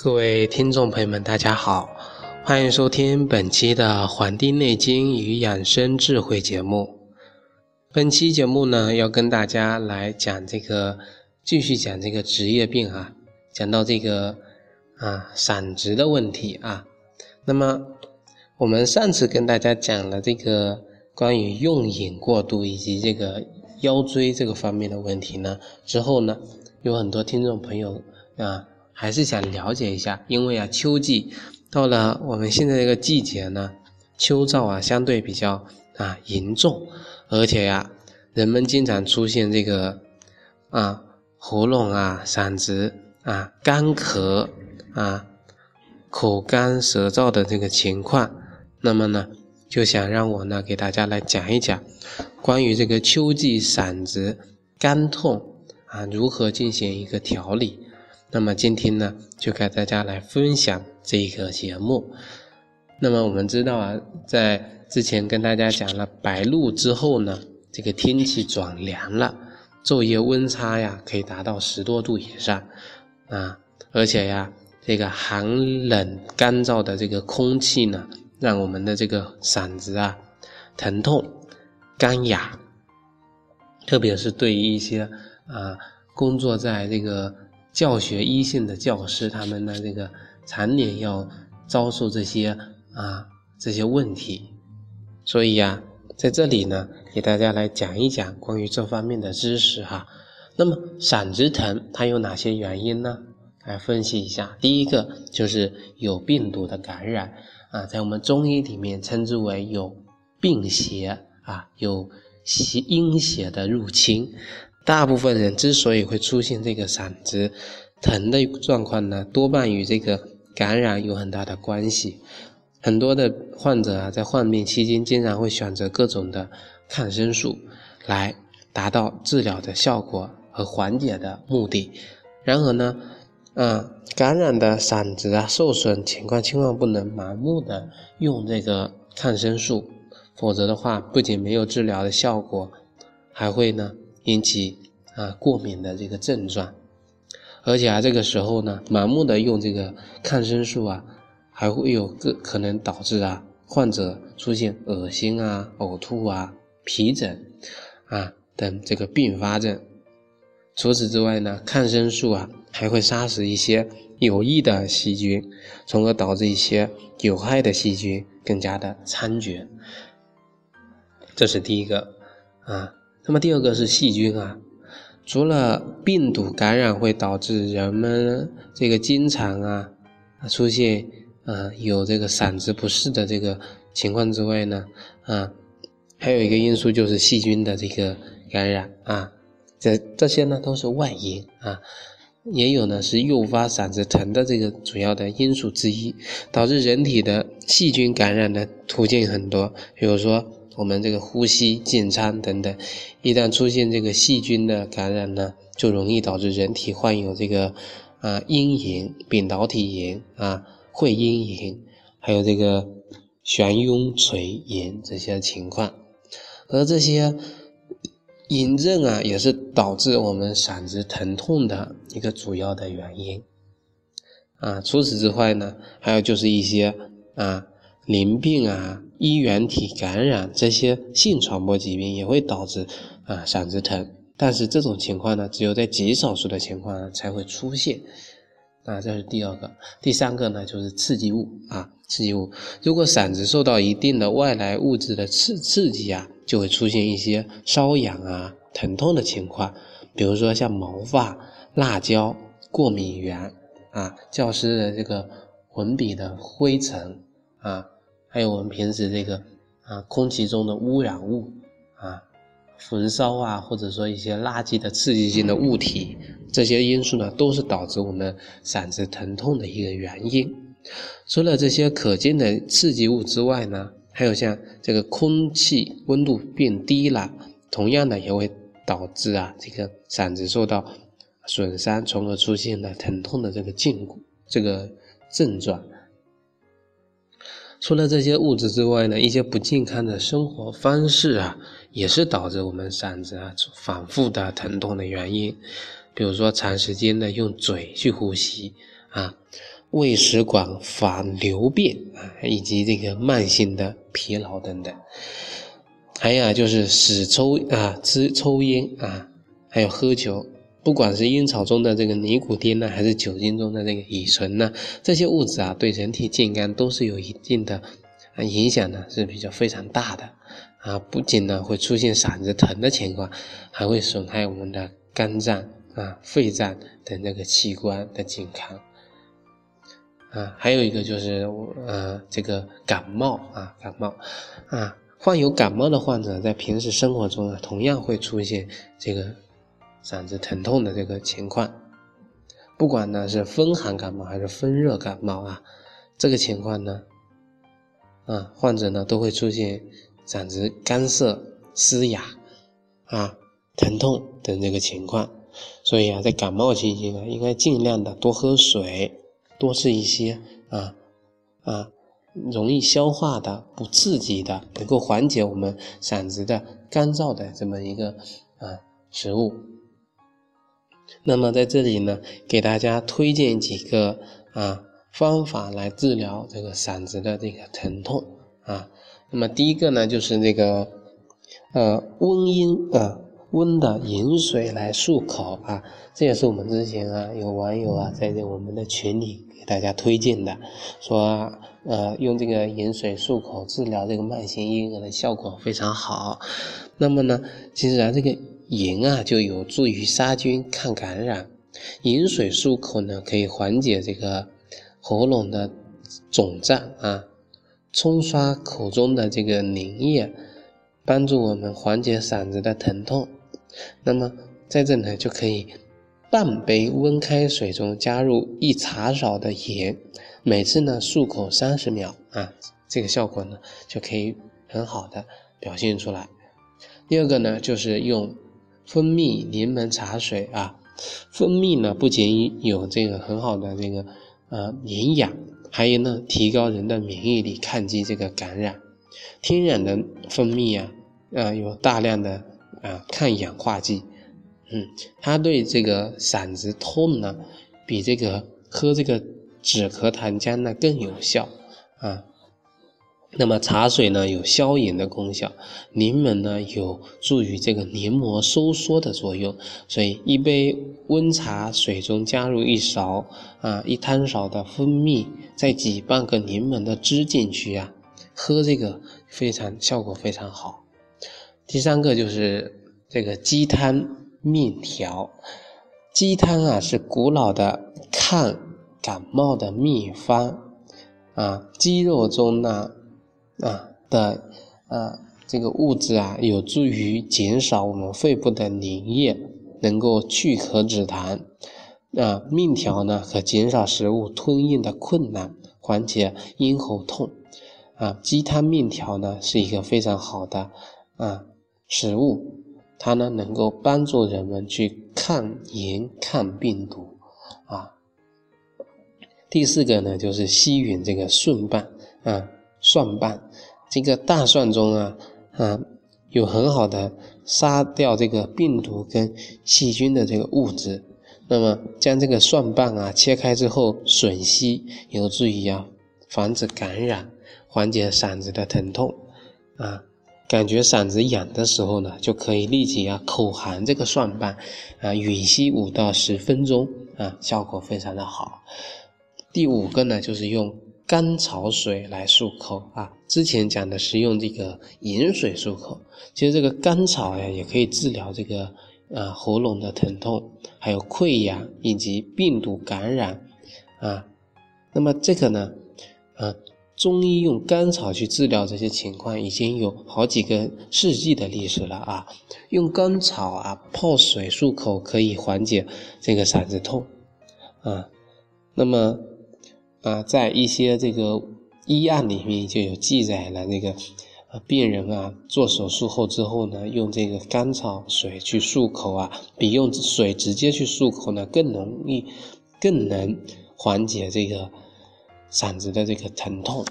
各位听众朋友们，大家好，欢迎收听本期的《黄帝内经与养生智慧》节目。本期节目呢，要跟大家来讲这个，继续讲这个职业病啊，讲到这个啊散值的问题啊。那么我们上次跟大家讲了这个关于用饮过度以及这个腰椎这个方面的问题呢，之后呢，有很多听众朋友啊。还是想了解一下，因为啊，秋季到了我们现在这个季节呢，秋燥啊相对比较啊严重，而且呀，人们经常出现这个啊喉咙啊嗓子啊干咳啊口干舌燥的这个情况，那么呢，就想让我呢给大家来讲一讲关于这个秋季嗓子干痛啊如何进行一个调理。那么今天呢，就给大家来分享这个节目。那么我们知道啊，在之前跟大家讲了白露之后呢，这个天气转凉了，昼夜温差呀可以达到十多度以上啊，而且呀，这个寒冷干燥的这个空气呢，让我们的这个嗓子啊疼痛、干哑，特别是对于一些啊工作在这个。教学一线的教师，他们的这个常年要遭受这些啊这些问题，所以呀，在这里呢，给大家来讲一讲关于这方面的知识哈。那么嗓子疼它有哪些原因呢？来分析一下。第一个就是有病毒的感染啊，在我们中医里面称之为有病邪啊，有邪阴邪的入侵。大部分人之所以会出现这个嗓子疼的状况呢，多半与这个感染有很大的关系。很多的患者啊，在患病期间经常会选择各种的抗生素来达到治疗的效果和缓解的目的。然而呢，嗯，感染的嗓子啊受损情况，千万不能盲目的用这个抗生素，否则的话，不仅没有治疗的效果，还会呢。引起啊过敏的这个症状，而且啊这个时候呢，盲目的用这个抗生素啊，还会有个可能导致啊患者出现恶心啊、呕吐啊、皮疹啊等这个并发症。除此之外呢，抗生素啊还会杀死一些有益的细菌，从而导致一些有害的细菌更加的猖獗。这是第一个啊。那么第二个是细菌啊，除了病毒感染会导致人们这个经常啊出现啊有这个嗓子不适的这个情况之外呢，啊还有一个因素就是细菌的这个感染啊，这这些呢都是外因啊，也有呢是诱发嗓子疼的这个主要的因素之一，导致人体的细菌感染的途径很多，比如说。我们这个呼吸、进餐等等，一旦出现这个细菌的感染呢，就容易导致人体患有这个啊阴炎、扁桃体炎啊、会阴炎，还有这个悬痈垂炎这些情况。而这些炎症啊，也是导致我们嗓子疼痛的一个主要的原因啊。除此之外呢，还有就是一些啊淋病啊。衣原体感染这些性传播疾病也会导致啊嗓子疼，但是这种情况呢，只有在极少数的情况才会出现。啊，这是第二个，第三个呢就是刺激物啊，刺激物。如果嗓子受到一定的外来物质的刺刺激啊，就会出现一些瘙痒啊、疼痛的情况。比如说像毛发、辣椒、过敏源啊、教师的这个文笔的灰尘啊。还有我们平时这个啊，空气中的污染物啊，焚烧啊，或者说一些垃圾的刺激性的物体，这些因素呢，都是导致我们嗓子疼痛的一个原因。除了这些可见的刺激物之外呢，还有像这个空气温度变低了，同样的也会导致啊，这个嗓子受到损伤，从而出现了疼痛的这个禁这个症状。除了这些物质之外呢，一些不健康的生活方式啊，也是导致我们嗓子啊反复的疼痛的原因。比如说，长时间的用嘴去呼吸啊，胃食管反流便啊，以及这个慢性的疲劳等等。还有啊就是使抽啊，吃抽烟啊，还有喝酒，不管是烟草中的这个尼古丁呢，还是酒精中的这个乙醇呢，这些物质啊，对人体健康都是有一定的啊影响呢，是比较非常大的啊。不仅呢会出现嗓子疼的情况，还会损害我们的肝脏啊、肺脏等这个器官的健康啊。还有一个就是呃这个感冒啊，感冒啊。患有感冒的患者在平时生活中啊，同样会出现这个嗓子疼痛的这个情况。不管呢是风寒感冒还是风热感冒啊，这个情况呢，啊患者呢都会出现嗓子干涩、嘶哑啊、疼痛等这个情况。所以啊，在感冒期间啊，应该尽量的多喝水，多吃一些啊啊。容易消化的、不刺激的，能够缓解我们嗓子的干燥的这么一个啊食物。那么在这里呢，给大家推荐几个啊方法来治疗这个嗓子的这个疼痛啊。那么第一个呢，就是这个呃温阴啊温的饮水来漱口啊，这也是我们之前啊有网友啊在这我们的群里给大家推荐的，说。呃，用这个盐水漱口治疗这个慢性咽炎的效果非常好。那么呢，其实啊，这个盐啊就有助于杀菌、抗感染。饮水漱口呢，可以缓解这个喉咙的肿胀啊，冲刷口中的这个粘液，帮助我们缓解嗓子的疼痛。那么在这呢，就可以半杯温开水中加入一茶勺的盐。每次呢漱口三十秒啊，这个效果呢就可以很好的表现出来。第二个呢就是用蜂蜜柠檬茶水啊，蜂蜜呢不仅有这个很好的这个呃营养，还有呢提高人的免疫力，抗击这个感染。天然的蜂蜜啊，啊有大量的啊抗氧化剂，嗯，它对这个嗓子痛呢比这个喝这个。止咳糖浆呢更有效啊，那么茶水呢有消炎的功效，柠檬呢有助于这个黏膜收缩的作用，所以一杯温茶水中加入一勺啊一汤勺的蜂蜜，再挤半个柠檬的汁进去啊，喝这个非常效果非常好。第三个就是这个鸡汤面条，鸡汤啊是古老的抗。感冒的秘方啊，鸡肉中呢啊的啊这个物质啊，有助于减少我们肺部的粘液，能够去咳止痰。啊，面条呢可减少食物吞咽的困难，缓解咽喉痛。啊，鸡汤面条呢是一个非常好的啊食物，它呢能够帮助人们去抗炎抗病毒啊。第四个呢，就是吸吮这个顺瓣啊，蒜瓣，这个大蒜中啊啊有很好的杀掉这个病毒跟细菌的这个物质。那么将这个蒜瓣啊切开之后吮吸，有助于啊防止感染，缓解嗓子的疼痛啊。感觉嗓子痒的时候呢，就可以立即啊口含这个蒜瓣啊吮吸五到十分钟啊，效果非常的好。第五个呢，就是用甘草水来漱口啊。之前讲的是用这个盐水漱口，其实这个甘草呀，也可以治疗这个啊喉咙的疼痛，还有溃疡以及病毒感染啊。那么这个呢，啊，中医用甘草去治疗这些情况，已经有好几个世纪的历史了啊。用甘草啊泡水漱口，可以缓解这个嗓子痛啊。那么。啊，在一些这个医案里面就有记载了，那个啊病人啊做手术后之后呢，用这个甘草水去漱口啊，比用水直接去漱口呢更容易，更能缓解这个嗓子的这个疼痛。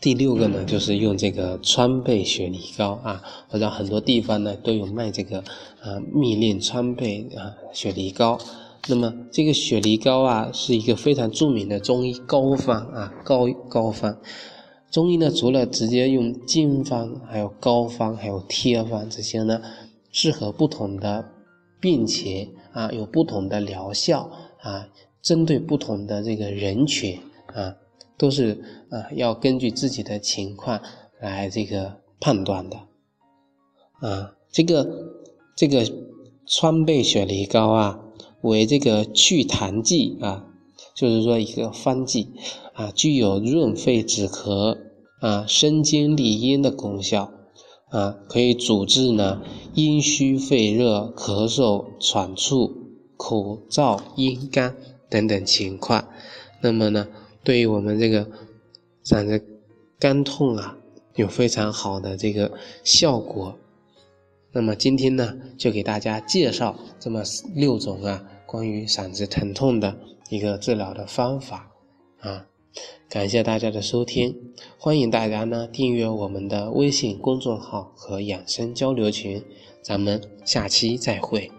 第六个呢，就是用这个川贝雪梨膏啊，我知道很多地方呢都有卖这个啊蜜炼川贝啊雪梨膏。那么这个雪梨膏啊，是一个非常著名的中医膏方啊，膏膏方。中医呢，除了直接用经方，还有膏方，还有贴方这些呢，适合不同的病情啊，有不同的疗效啊，针对不同的这个人群啊，都是啊，要根据自己的情况来这个判断的啊。这个这个川贝雪梨膏啊，为这个祛痰剂啊。就是说一个方剂啊，具有润肺止咳啊、生津利咽的功效啊，可以主治呢阴虚肺热、咳嗽、喘促、口燥咽干等等情况。那么呢，对于我们这个嗓子干痛啊，有非常好的这个效果。那么今天呢，就给大家介绍这么六种啊，关于嗓子疼痛的。一个治疗的方法啊，感谢大家的收听，欢迎大家呢订阅我们的微信公众号和养生交流群，咱们下期再会。